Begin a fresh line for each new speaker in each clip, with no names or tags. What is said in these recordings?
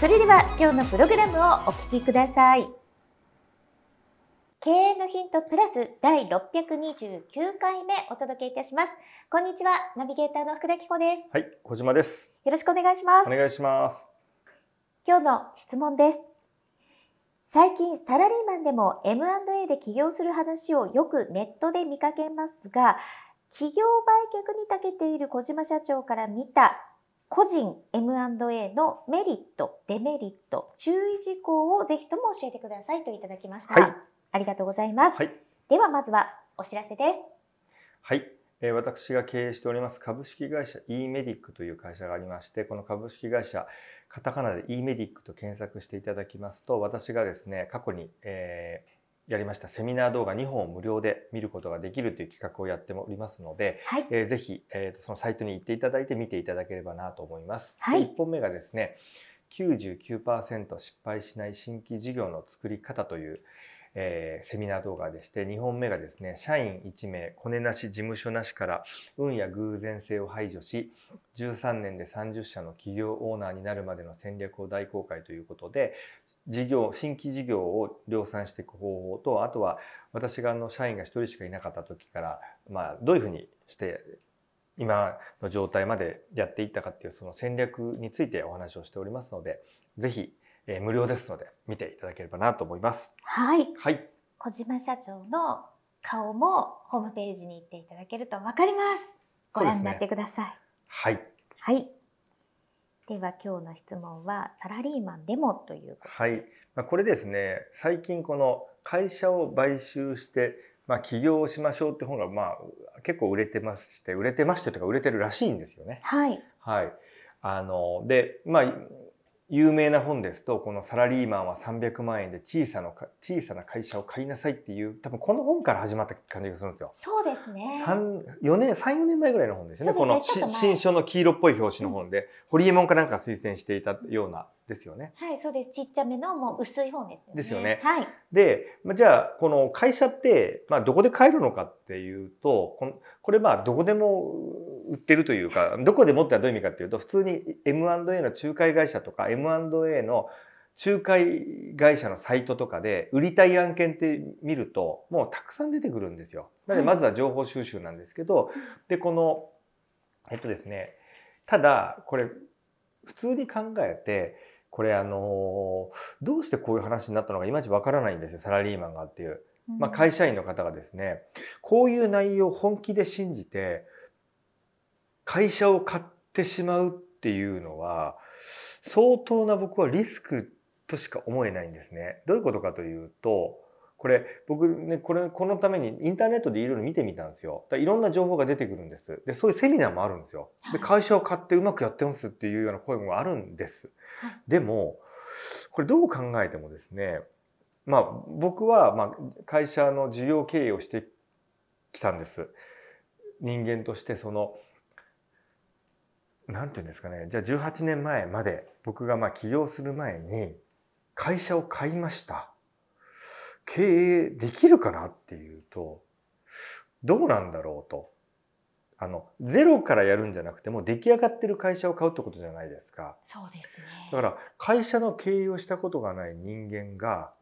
それでは今日のプログラムをお聞きください。経営のヒントプラス第629回目お届けいたします。こんにちは、ナビゲーターの福田紀子です。
はい、小島です。
よろしくお願いします。
お願いします。
今日の質問です。最近サラリーマンでも M&A で起業する話をよくネットで見かけますが、企業売却に長けている小島社長から見た個人 M&A のメリット、デメリット、注意事項をぜひとも教えてくださいといただきました。はい、ありがとうございます。はい、ではまずはお知らせです。
はい。え私が経営しております株式会社 e メディックという会社がありまして、この株式会社、カタカナで e メディックと検索していただきますと、私がですね、過去に、えーやりました。セミナー動画2本を無料で見ることができるという企画をやっておりますので、はい、えー、ぜひ、えー、そのサイトに行っていただいて見ていただければなと思います。はい、1本目がですね99%失敗しない新規事業の作り方という、えー、セミナー動画でして2本目がですね社員1名コネなし事務所なしから運や偶然性を排除し13年で30社の企業オーナーになるまでの戦略を大公開ということで事業新規事業を量産していく方法とあとは私があの社員が1人しかいなかった時から、まあ、どういうふうにして今の状態までやっていったかっていうその戦略についてお話をしておりますのでぜひ、えー、無料ですので見ていただければなと思います。
はい。はい。小島社長の顔もホームページに行っていただけるとわかります。ご覧になってください。ね、
はい。
はい。では今日の質問はサラリーマンでもという
はい、まあ、これですね最近この会社を買収してまあ起業をしましょうって本がまあ結構売れてまして売れてましてとか売れてるらしいんですよね。
はい。
はい。あのでまあ有名な本ですとこのサラリーマンは300万円で小さな小さな会社を買いなさいっていう多分この本から始まった感じがするんですよ。
そうですね。
三四年三四年前ぐらいの本ですよね。この新書の黄色っぽい表紙の本で、うん、ホリエモンかなんか推薦していたようなですよね。
はいそうです。ちっちゃめのもう薄い本ですよね。
ですよね。
はい。
で、まあ、じゃあこの会社ってまあどこで買えるのかっていうとこのこれまあどこでも売ってるというか、どこでもってはどういう意味かっていうと、普通に M&A の仲介会社とか M&A の仲介会社のサイトとかで売りたい案件って見ると、もうたくさん出てくるんですよ。なのでまずは情報収集なんですけど、で、この、えっとですね、ただ、これ、普通に考えて、これあの、どうしてこういう話になったのかいまいちわからないんですよ、サラリーマンがっていう。まあ、会社員の方がですね、こういう内容を本気で信じて、会社を買ってしまうっていうのは相当な僕はリスクとしか思えないんですね。どういうことかというとこれ僕ねこれこのためにインターネットでいろいろ見てみたんですよ。いろんな情報が出てくるんです。でそういうセミナーもあるんですよ。で会社を買ってうまくやってますっていうような声もあるんです。でもこれどう考えてもですねまあ僕はまあ会社の事業経営をしてきたんです。人間としてそのなんていうんですかね。じゃあ18年前まで僕がまあ起業する前に会社を買いました。経営できるかなっていうとどうなんだろうと。あのゼロからやるんじゃなくても出来上がってる会社を買うってことじゃないですか。
そうですね。
だから会社の経営をしたことがない人間が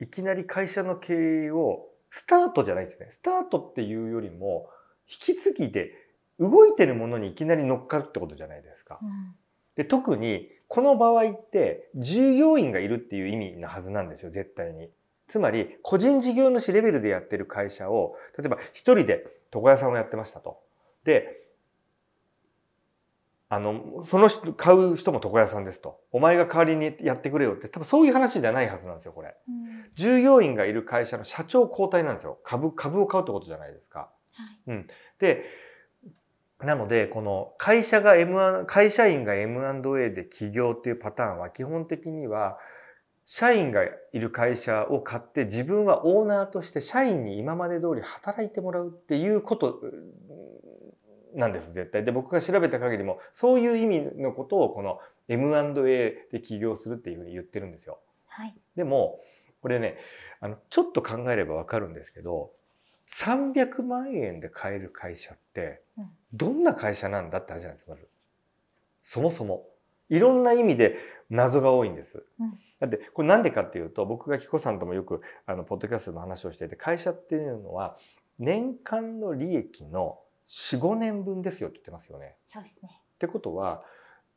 いきなり会社の経営をスタートじゃないですねスタートっていうよりも引き継ぎで動いてるものにいきなり乗っかるってことじゃないですか。うん、で特にこの場合って従業員がいるっていう意味なはずなんですよ絶対に。つまり個人事業主レベルでやってる会社を例えば一人で床屋さんをやってましたと。であの、その人、買う人も床屋さんですと。お前が代わりにやってくれよって、多分そういう話じゃないはずなんですよ、これ。うん、従業員がいる会社の社長交代なんですよ。株、株を買うってことじゃないですか。はい、うん。で、なので、この会社が M1、会社員が M&A で起業っていうパターンは基本的には、社員がいる会社を買って自分はオーナーとして社員に今まで通り働いてもらうっていうことなんです、絶対。で、僕が調べた限りも、そういう意味のことをこの M&A で起業するっていうふうに言ってるんですよ。
はい。
でも、これね、あの、ちょっと考えればわかるんですけど、300万円で買える会社って、どんな会社なんだって話なんです、まず。そもそも。いろんな意味で謎が多いんです。うん、だって、これなんでかっていうと、僕がキコさんともよく、あの、ポッドキャストの話をしていて、会社っていうのは、年間の利益の4、5年分ですよって言ってますよね。
そうですね。
ってことは、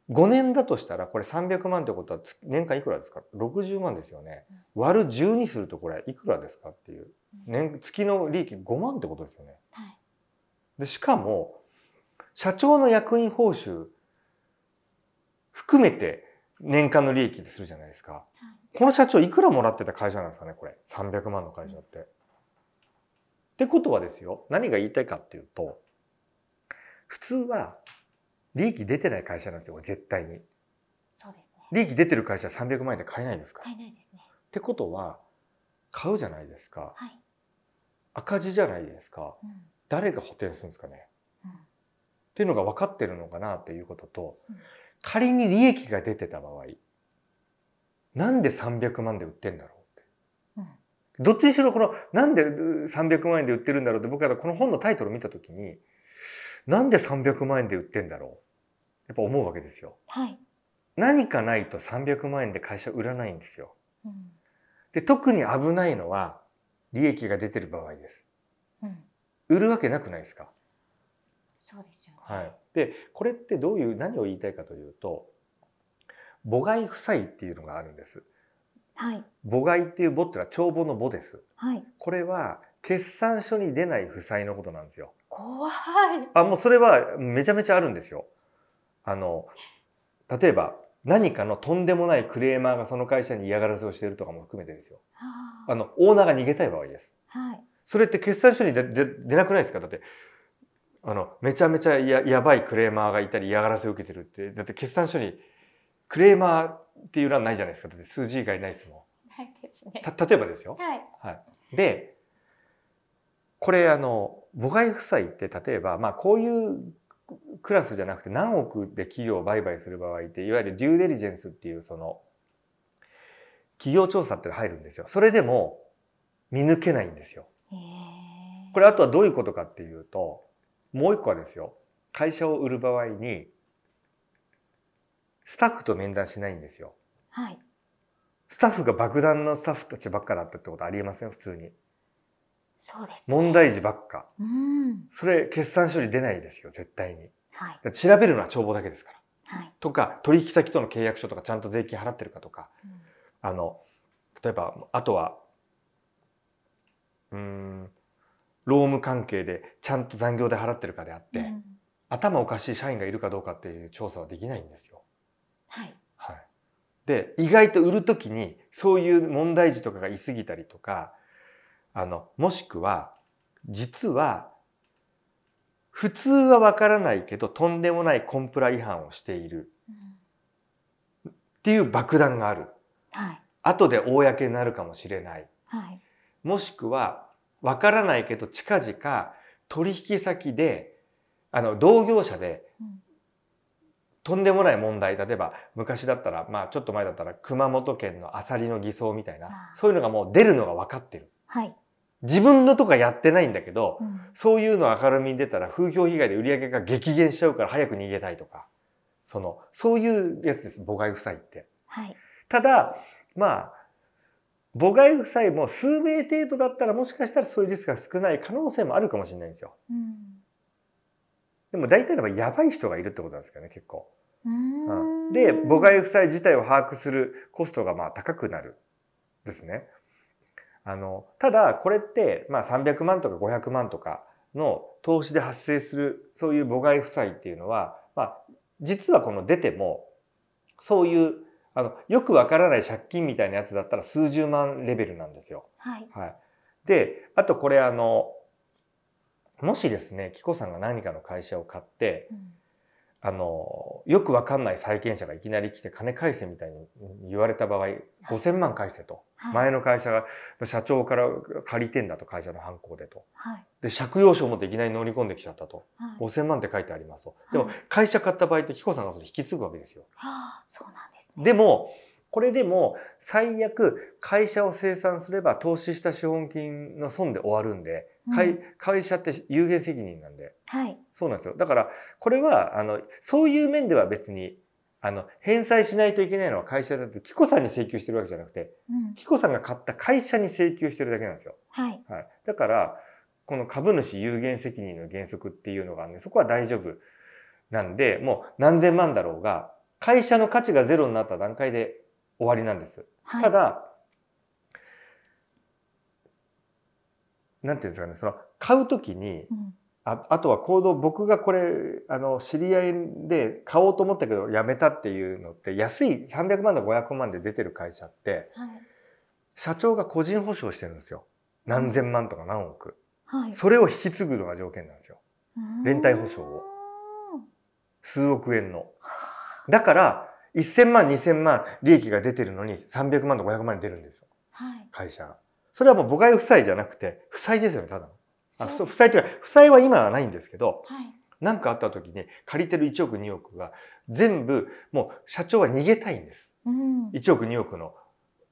5年だとしたら、これ300万ってことは年間いくらですか ?60 万ですよね。割る12するとこれいくらですかっていう。年、月の利益5万ってことですよね。はい、で、しかも、社長の役員報酬含めて年間の利益でするじゃないですか。はい、この社長いくらもらってた会社なんですかねこれ？300万の会社って。ってことはですよ。何が言いたいかっていうと、普通は利益出てない会社なんですよ、絶対に。
そうですね。
利益出てる会社は300万円で買えないですか？
買えないですね。
ってことは、買うじゃないですか。
はい、
赤字じゃないですか。うん、誰が補填するんですかね、うん、っていうのが分かってるのかなっていうことと、うん、仮に利益が出てた場合、なんで300万で売ってんだろうって。どっちにしろこの、なんで300万円で売ってるんだろうって僕はこの本のタイトルを見たときに、なんで300万円で売ってんだろう？やっぱ思うわけですよ。
はい。
何かないと300万円で会社売らないんですよ。うん、で、特に危ないのは利益が出てる場合です。うん、売るわけなくないですか？
そうですよ、
ね、はい。で、これってどういう、何を言いたいかというと、母外負債っていうのがあるんです。
はい。
母外っていう母っていうのは帳簿の母です。
はい。
これは決算書に出ない負債のことなんですよ。
怖い。
あ、もうそれはめちゃめちゃあるんですよ。あの、例えば何かのとんでもないクレーマーがその会社に嫌がらせをしているとかも含めてですよ。あの、オーナーが逃げたい場合です。
はい。
それって決算書に出出なくないですか？だって、あの、めちゃめちゃややばいクレーマーがいたり嫌がらせを受けてるって、だって決算書にクレーマーっていう欄ないじゃないですか。だって数字以外ないですも
ん。ないですね。
た、例えばですよ。
はい。
はい。で、これあの、母外負債って例えば、まあこういうクラスじゃなくて何億で企業を売買する場合っていわゆるデューデリジェンスっていうその企業調査って入るんですよ。それでも見抜けないんですよ。これあとはどういうことかっていうともう一個はですよ会社を売る場合にスタッフと面談しないんですよ。
はい。
スタッフが爆弾のスタッフたちばっかだったってことありえません？普通に。
そうです、
ね、問題児ばっか。
うん。
それ、決算処理出ないですよ、絶対に。
はい。
調べるのは帳簿だけですか
ら。はい。
とか、取引先との契約書とかちゃんと税金払ってるかとか。うん、あの、例えば、あとは、うん、労務関係でちゃんと残業で払ってるかであって、うん、頭おかしい社員がいるかどうかっていう調査はできないんですよ。
はい。
はい。で、意外と売るときに、そういう問題児とかがいすぎたりとか、あの、もしくは、実は、普通はわからないけど、とんでもないコンプラ違反をしている。っていう爆弾がある。
はい。
後で公になるかもしれない。
はい。
もしくは、わからないけど、近々取引先で、あの、同業者で、とんでもない問題、例えば昔だったら、まあちょっと前だったら熊本県のアサリの偽装みたいな、そういうのがもう出るのが分かってる。
はい。
自分のとかやってないんだけど、うん、そういうの明るみに出たら風評被害で売り上げが激減しちゃうから早く逃げたいとか、その、そういうやつです、母外負債って。
はい。
ただ、まあ、母外負債も数名程度だったらもしかしたらそういうリスクが少ない可能性もあるかもしれないんですよ。
うん、
でも大体の場合やばい人がいるってことなんですけどね、結構。
うん、
で、母外負債自体を把握するコストがまあ高くなる。ですね。あの、ただこれって、まあ300万とか500万とかの投資で発生する、そういう母外負債っていうのは、まあ、実はこの出ても、そういう、あの、よくわからない借金みたいなやつだったら数十万レベルなんですよ。
はい。
はい。で、あとこれあの、もしですね、紀子さんが何かの会社を買って、
うん
あの、よくわかんない債権者がいきなり来て金返せみたいに言われた場合、5000万返せと。
はい
前の会社が、社長から借りてんだと、会社の犯行でと。
はい
で、借用書を持っていきなり乗り込んできちゃったと。
はい
5000万って書いてありますと。でも
はい、
会社買った場合って、紀子さんがそれ引き継ぐわけですよ。
はあそうなんですね。
でも、これでも、最悪、会社を清算すれば、投資した資本金の損で終わるんで、会
うん
会社って有限責任なんで、
はい。
そうなんですよ。だから、これは、あの、そういう面では別に、あの、返済しないといけないのは会社だって、紀子さんに請求してるわけじゃなくて、
うん
紀子さんが買った会社に請求してるだけなんですよ。
はい。
はい。だから、この株主有限責任の原則っていうのがあるんで、そこは大丈夫なんで、もう何千万だろうが、会社の価値がゼロになった段階で終わりなんです。
はい。
ただ、なんていうんですかね、その、買うときに、
うん
ああとは行動、僕がこれ、あの、知り合いで買おうと思ったけど、やめたっていうのって、安い300万とか500万で出てる会社って、
はい。
社長が個人保証してるんですよ。何千万とか何億。
はい。
それを引き継ぐのが条件なんですよ。連帯保証を数億円の。だから、1000万、2000万利益が出てるのに300万と500万に出るんですよ。
はい。
会社が。それはもう母外負債じゃなくて、負債ですよね、ただの。あ負債というか、負債は今はないんですけど、
はい。
何かあった時に借りてる1億2億が全部、もう社長は逃げたいんです。
うん。
1億2億の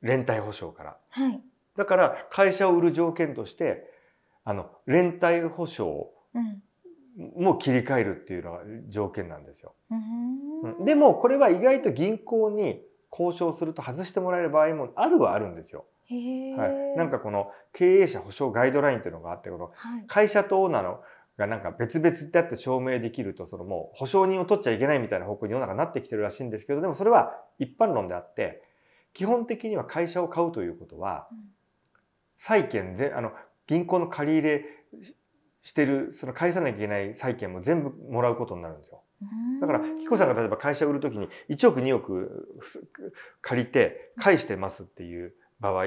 連帯保証から。
はい。
だから会社を売る条件として、あの、連帯保証
うん。
も切り替えるっていうのが条件なんですよ。でもこれは意外と銀行に交渉すると外してもらえる場合もあるはあるんですよ。はい、なんかこの経営者保証ガイドラインっていうのがあってこの
はい。
会社とオーナーのがなんか別々であって証明できるとそのもう保証人を取っちゃいけないみたいな方向に世の中になってきてるらしいんですけどでもそれは一般論であって基本的には会社を買うということは
うん
債権ぜあの銀行の借り入れししてるその返さなきゃいけない債権も全部もらうことになるんですよ。だから、紀子さんが例えば会社を売るときに1億2億ふ借りて返してますっていう場合、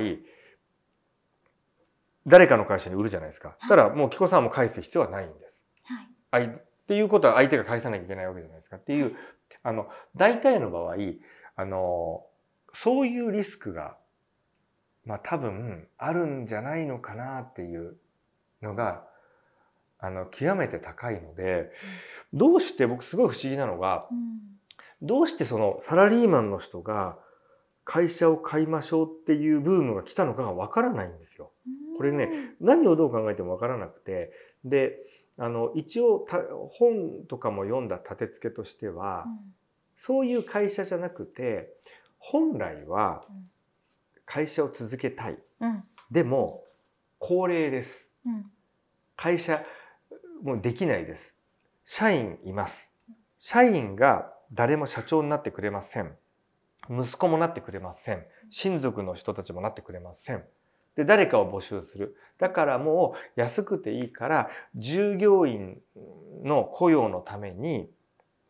誰かの会社に売るじゃないですか。ただもう紀子さんも返す必要はないんです。
はい
っていうことは相手が返さなきゃいけないわけじゃないですかっていう、あの、大体の場合、あの、そういうリスクが、まあ多分あるんじゃないのかなっていうのが、あの、極めて高いので、どうして僕すごい不思議なのが、
うん。
どうしてそのサラリーマンの人が会社を買いましょうっていうブームが来たのかがわからないんですよ。これね何をどう考えてもわからなくて、で、あの、一応た本とかも読んだ立て付けとしては
う、ん。
そういう会社じゃなくて、本来は
うん
会社を続けたい。
うん。
でも、高齢です。
うん。
会社もうできないです。社員います。社員が誰も社長になってくれません。息子もなってくれません。親族の人たちもなってくれません。で、誰かを募集する。だからもう安くていいから、従業員の雇用のために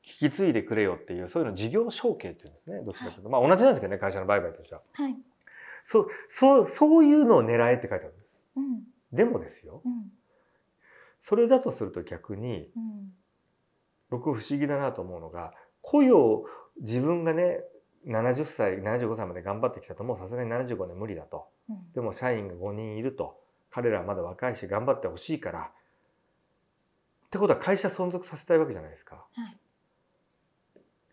引き継いでくれよっていう、そういうの事業承継っていうんですね。どっちかというと。まあ同じなんですけどね、会社の売買としては。
はい。
そう、そう、そういうのを狙えって書いてあるんです。
うん。
でもですよ。
うん。
それだとすると逆に、
うん。
僕不思議だなと思うのが雇用自分がね70歳75歳まで頑張ってきたともうさすがに75年無理だと
うん。
でも社員が5人いると彼らはまだ若いし頑張ってほしいからってことは会社存続させたいわけじゃないですか
はい。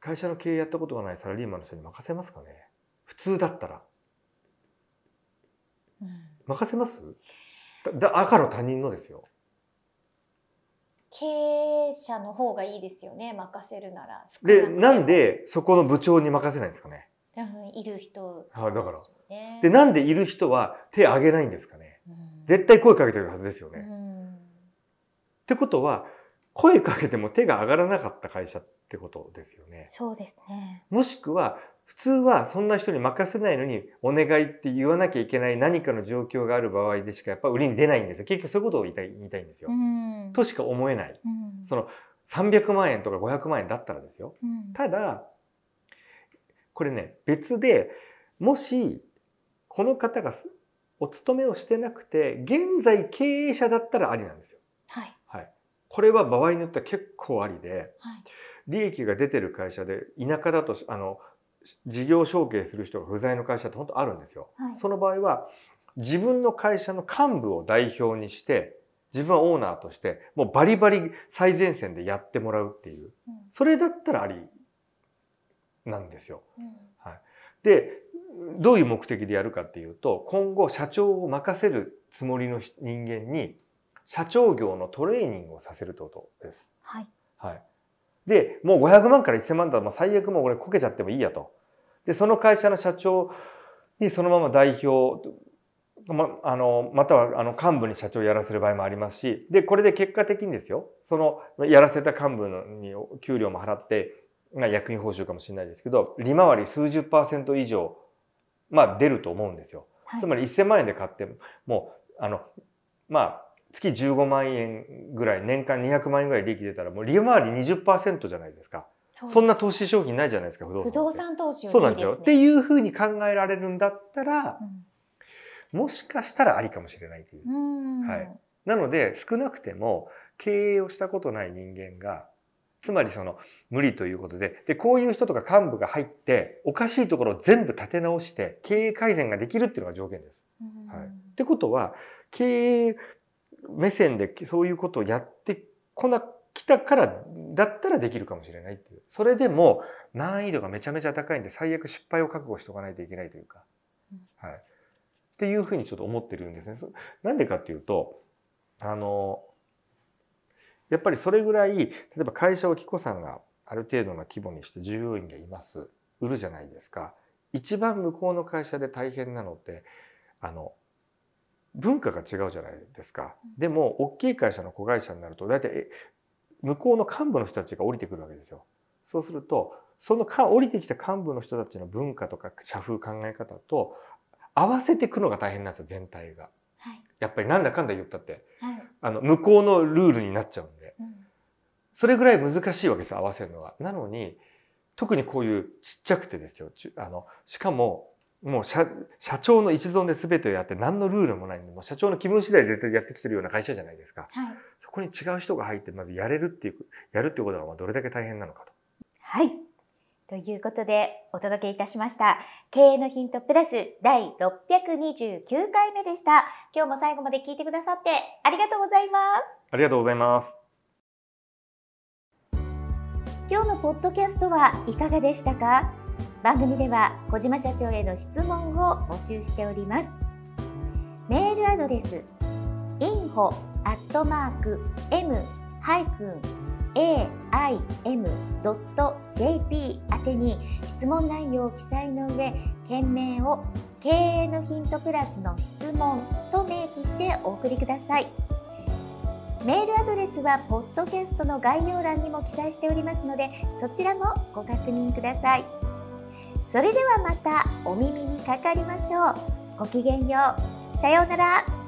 会社の経営やったことがないサラリーマンの人に任せますかね普通だったら
うん。
任せます？だだ赤の他人のですよ
経営者の方がいいですよね任せるなら。少
でなんでそこの部長に任せないんですかね？
うんいる人
はいだから。
で
なんでいる人は手挙げないんですかね？
うん。
絶対声かけてるはずですよね。っ
うん。
てことは声かけても手が上がらなかった会社ってことですよね。
そうですね。
もしくは普通はそんな人に任せないのにお願いって言わなきゃいけない何かの状況がある場合でしかやっぱ売りに出ないんですよ。結局そういうことを言いたい言いたいんですよ。
うん。
としか思えない。
うん。
その300万円とか500万円だったらですよ。
うん。
ただこれね別でもしこの方がお勤めをしてなくて現在経営者だったらありなんですよ。
はい。
はい。これは場合によっては結構ありで
はい
利益が出てる会社で田舎だとあの事業承継する人が不在の会社って本当あるんですよ。
はい。
その場合は自分の会社の幹部を代表にして自分はオーナーとしてもうバリバリ最前線でやってもらうっていう。
うん。
それだったらありなんですよ。
うん。
でどういう目的でやるかっていうと今後社長を任せるつもりの人間に社長業のトレーニングをさせるってことです。
はい。
はい、でもう500万から1000万だともう最悪もう俺こけちゃってもいいやと。でその会社の社長にそのまま代表まあのまたはあの幹部に社長をやらせる場合もありますしでこれで結果的にですよそのやらせた幹部のに給料も払って、まあ、役員報酬かもしれないですけど利回り数十パーセント以上、まあ、出ると思うんですよ。
はい
つまり1000万円で買ってももうあのまあ月15万円ぐらい年間200万円ぐらい利益出たらもう利回り20%じゃないですか。
そ
そんな投資商品ないじゃないですか不動産
不動産投資
そうなんですよ。っていうふうに考えられるんだったら
うん。
もしかしたらありかもしれないという。
うん。
はい。なので少なくても経営をしたことない人間がつまりその無理ということででこういう人とか幹部が入っておかしいところを全部立て直して経営改善ができるっていうのが条件です。
うん。
はい。ってことは経営目線でそういうことをやってこなきたからだったらできるかもしれないっていう。それでも難易度がめちゃめちゃ高いんで最悪失敗を覚悟しておかないといけないというか、はい、っていうふうにちょっと思ってるんですね。なんでかっていうとあのやっぱりそれぐらい例えば会社を紀子さんがある程度の規模にして従業員がいます。売るじゃないですか。一番向こうの会社で大変なのってあの文化が違うじゃないですか。でも大きい会社の子会社になると大体え向こうの幹部の人たちが降りてくるわけですよ。そうするとそのか降りてきた幹部の人たちの文化とか社風考え方と合わせていくのが大変なんですよ全体が。
はい
やっぱりなんだかんだ言ったって
はい
あの向こうのルールになっちゃうんで
うん
それぐらい難しいわけです合わせるのは。なのに特にこういうちっちゃくてですよちあのしかももう社社長の一存で全てをやって何のルールもないんでもう社長の気分次第でやってきてるような会社じゃないですか。
はい
そこに違う人が入ってまずやれるっていうやるっていうことがまあどれだけ大変なのかと。
はい。ということで、お届けいたしました。経営のヒントプラス第629回目でした。今日も最後まで聞いてくださってありがとうございます。
ありがとうございます。
今日のポッドキャストはいかがでしたか？番組では小島社長への質問を募集しております。メールアドレス info m-aim.jp 宛てに質問内容を記載の上件名を経営のヒントプラスの質問と明記してお送りください。メールアドレスはポッドキャストの概要欄にも記載しておりますのでそちらもご確認ください。それではまたお耳にかかりましょう。ごきげんよう。さようなら。